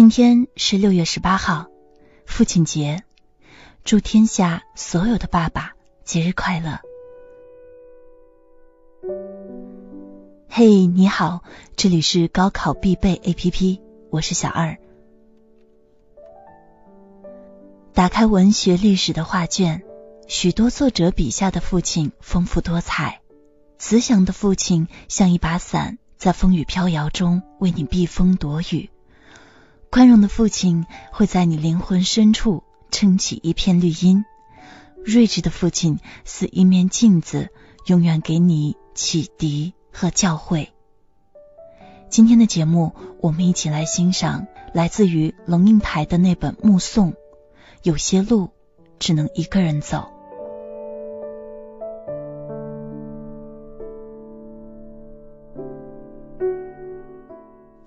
今天是六月十八号，父亲节，祝天下所有的爸爸节日快乐。嘿，你好，这里是高考必备 APP，我是小二。打开文学历史的画卷，许多作者笔下的父亲丰富多彩。慈祥的父亲像一把伞，在风雨飘摇中为你避风躲雨。宽容的父亲会在你灵魂深处撑起一片绿荫，睿智的父亲似一面镜子，永远给你启迪和教诲。今天的节目，我们一起来欣赏来自于龙应台的那本《目送》，有些路只能一个人走。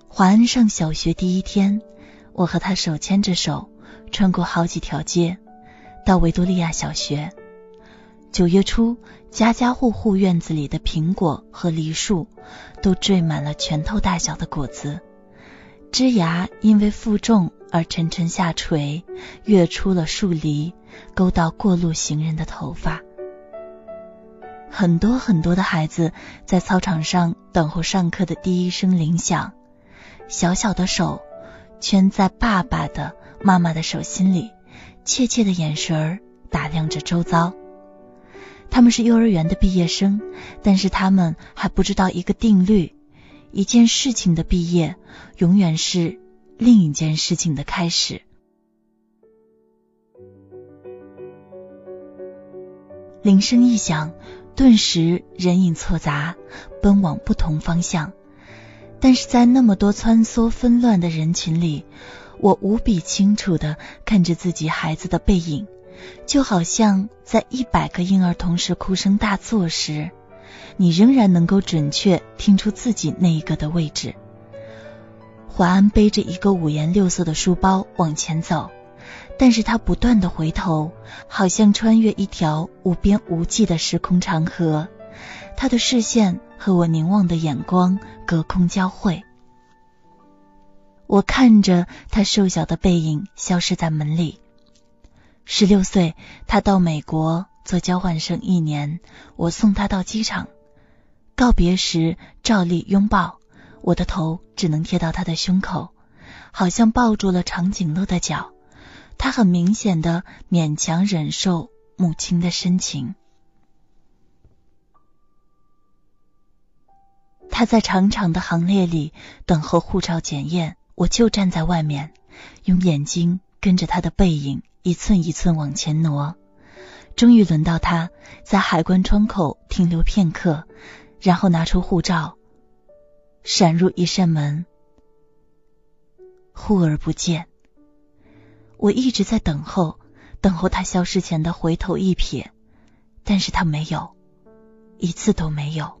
华安上小学第一天。我和他手牵着手，穿过好几条街，到维多利亚小学。九月初，家家户户院子里的苹果和梨树都缀满了拳头大小的果子，枝芽因为负重而沉沉下垂，跃出了树篱，勾到过路行人的头发。很多很多的孩子在操场上等候上课的第一声铃响，小小的手。圈在爸爸的、妈妈的手心里，怯怯的眼神儿打量着周遭。他们是幼儿园的毕业生，但是他们还不知道一个定律：一件事情的毕业，永远是另一件事情的开始。铃声一响，顿时人影错杂，奔往不同方向。但是在那么多穿梭纷乱的人群里，我无比清楚的看着自己孩子的背影，就好像在一百个婴儿同时哭声大作时，你仍然能够准确听出自己那一个的位置。华安背着一个五颜六色的书包往前走，但是他不断的回头，好像穿越一条无边无际的时空长河。他的视线和我凝望的眼光隔空交汇，我看着他瘦小的背影消失在门里。十六岁，他到美国做交换生一年，我送他到机场，告别时照例拥抱，我的头只能贴到他的胸口，好像抱住了长颈鹿的脚。他很明显的勉强忍受母亲的深情。他在长长的行列里等候护照检验，我就站在外面，用眼睛跟着他的背影一寸一寸往前挪。终于轮到他在海关窗口停留片刻，然后拿出护照，闪入一扇门，忽而不见。我一直在等候，等候他消失前的回头一瞥，但是他没有，一次都没有。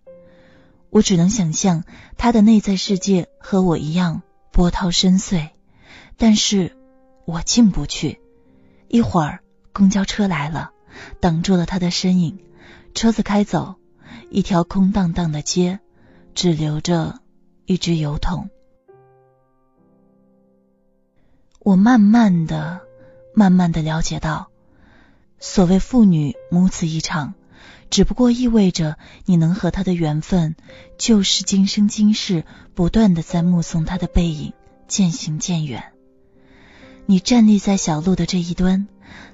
我只能想象他的内在世界和我一样波涛深邃，但是我进不去。一会儿公交车来了，挡住了他的身影。车子开走，一条空荡荡的街，只留着一只油桶。我慢慢的、慢慢的了解到，所谓父女母子一场。只不过意味着你能和他的缘分，就是今生今世不断的在目送他的背影渐行渐远。你站立在小路的这一端，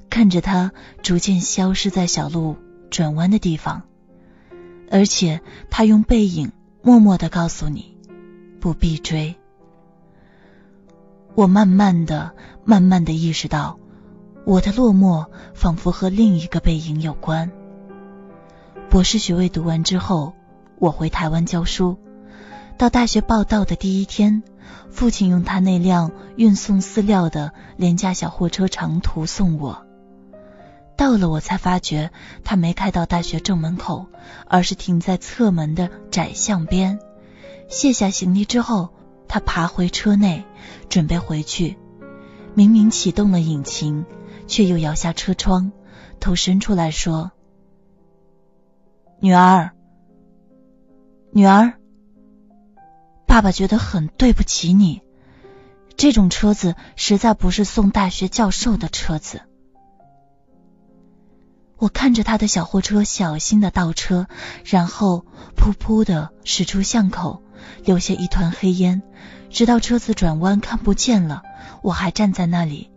看着他逐渐消失在小路转弯的地方，而且他用背影默默的告诉你不必追。我慢慢的、慢慢的意识到，我的落寞仿佛和另一个背影有关。博士学位读完之后，我回台湾教书。到大学报到的第一天，父亲用他那辆运送饲料的廉价小货车长途送我。到了，我才发觉他没开到大学正门口，而是停在侧门的窄巷边。卸下行李之后，他爬回车内，准备回去。明明启动了引擎，却又摇下车窗，头伸出来说：“女儿，女儿。”爸爸觉得很对不起你，这种车子实在不是送大学教授的车子。我看着他的小货车小心的倒车，然后噗噗的驶出巷口，留下一团黑烟，直到车子转弯看不见了，我还站在那里，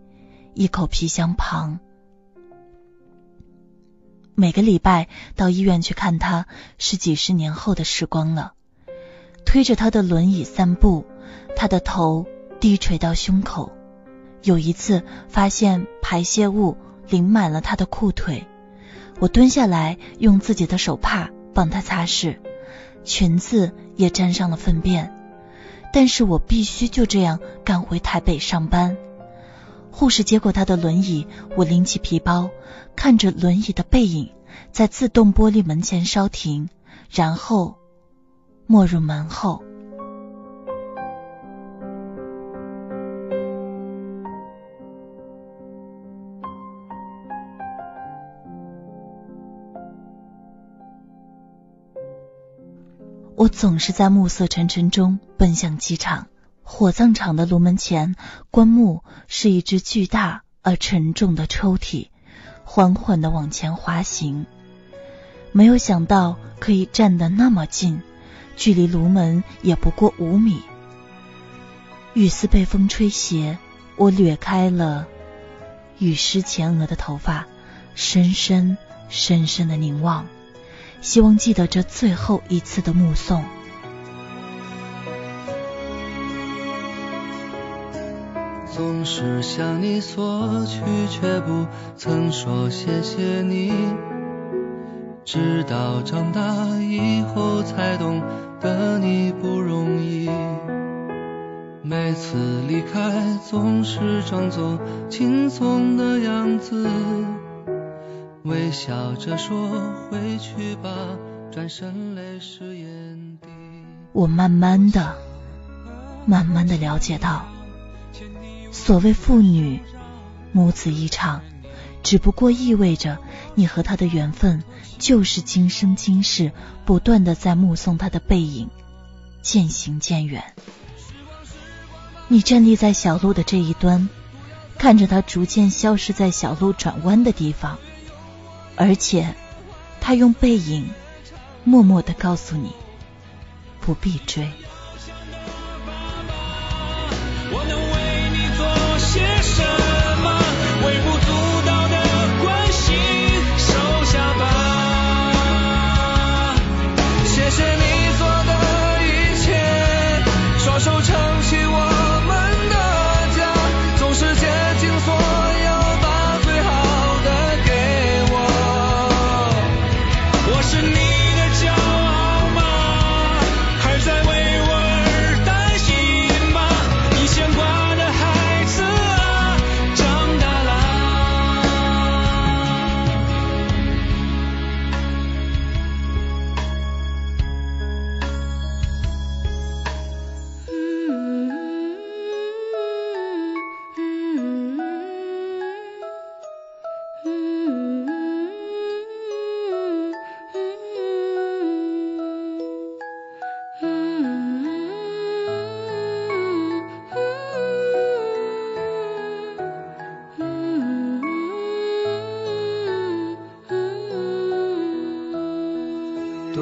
一口皮箱旁。每个礼拜到医院去看他，是几十年后的时光了。推着他的轮椅散步，他的头低垂到胸口。有一次发现排泄物淋满了他的裤腿，我蹲下来用自己的手帕帮他擦拭，裙子也沾上了粪便。但是我必须就这样赶回台北上班。护士接过他的轮椅，我拎起皮包，看着轮椅的背影在自动玻璃门前稍停，然后。没入门后，我总是在暮色沉沉中奔向机场。火葬场的炉门前，棺木是一只巨大而沉重的抽屉，缓缓的往前滑行。没有想到可以站得那么近。距离炉门也不过五米，雨丝被风吹斜，我掠开了雨湿前额的头发，深深深深的凝望，希望记得这最后一次的目送。总是向你索取，却不曾说谢谢你，直到长大以后才懂。得你不容易，每次离开总是装作轻松的样子，微笑着说回去吧，转身泪湿眼底。我慢慢的、慢慢的了解到，所谓父女母子一场，只不过意味着你和他的缘分。就是今生今世，不断的在目送他的背影渐行渐远。你站立在小路的这一端，看着他逐渐消失在小路转弯的地方，而且他用背影默默的告诉你，不必追。